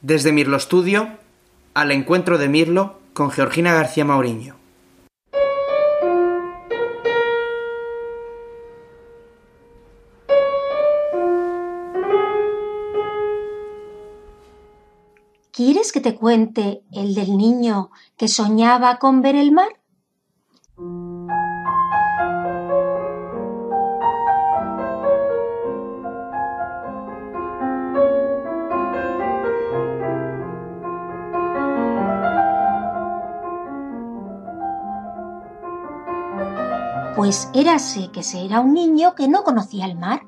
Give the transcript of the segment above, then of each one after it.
Desde Mirlo Studio, al encuentro de Mirlo con Georgina García Mauriño. ¿Quieres que te cuente el del niño que soñaba con ver el mar? Pues érase que se era un niño que no conocía el mar.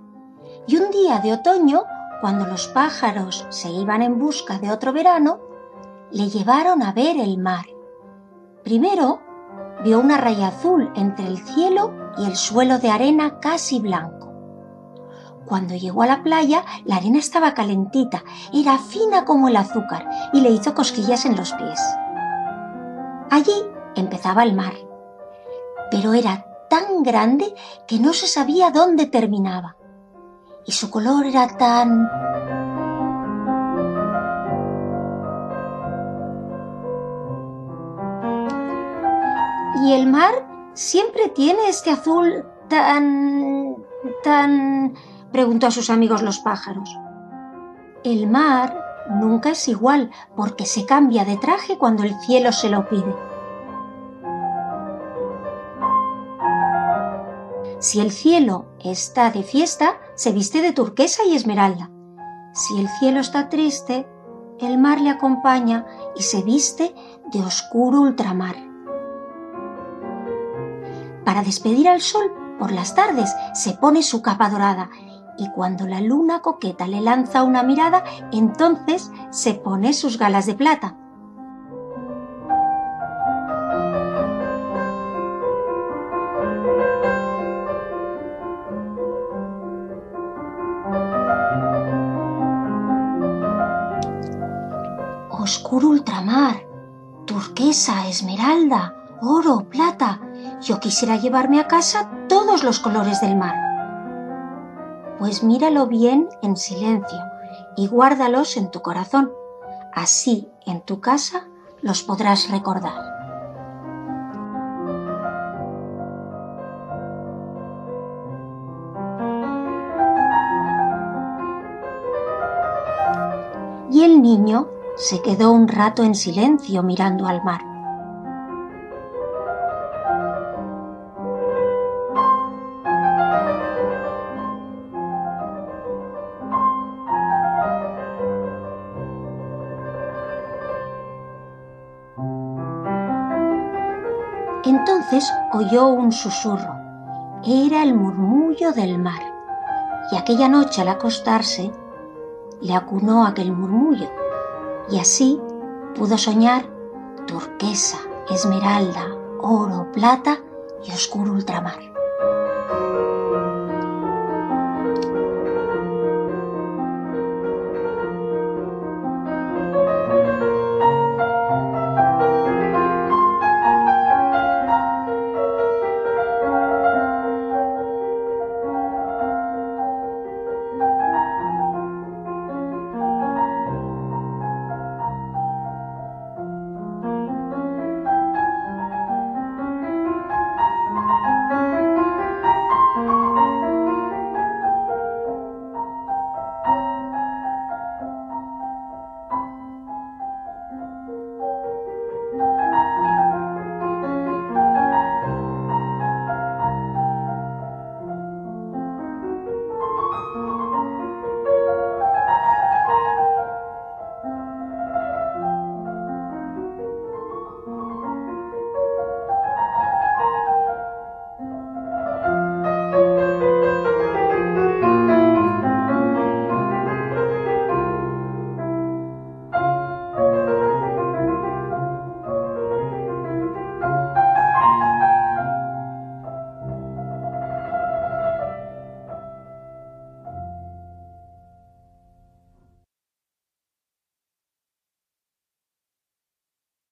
Y un día de otoño, cuando los pájaros se iban en busca de otro verano, le llevaron a ver el mar. Primero vio una raya azul entre el cielo y el suelo de arena casi blanco. Cuando llegó a la playa, la arena estaba calentita, era fina como el azúcar y le hizo cosquillas en los pies. Allí empezaba el mar, pero era tan grande que no se sabía dónde terminaba. Y su color era tan... ¿Y el mar siempre tiene este azul tan... tan... preguntó a sus amigos los pájaros. El mar nunca es igual porque se cambia de traje cuando el cielo se lo pide. Si el cielo está de fiesta, se viste de turquesa y esmeralda. Si el cielo está triste, el mar le acompaña y se viste de oscuro ultramar. Para despedir al sol, por las tardes se pone su capa dorada y cuando la luna coqueta le lanza una mirada, entonces se pone sus galas de plata. Oscuro ultramar, turquesa, esmeralda, oro, plata. Yo quisiera llevarme a casa todos los colores del mar. Pues míralo bien en silencio y guárdalos en tu corazón. Así en tu casa los podrás recordar. Y el niño se quedó un rato en silencio mirando al mar. Entonces oyó un susurro. Era el murmullo del mar. Y aquella noche al acostarse, le acunó aquel murmullo y así pudo soñar turquesa, esmeralda, oro, plata y oscuro ultramar.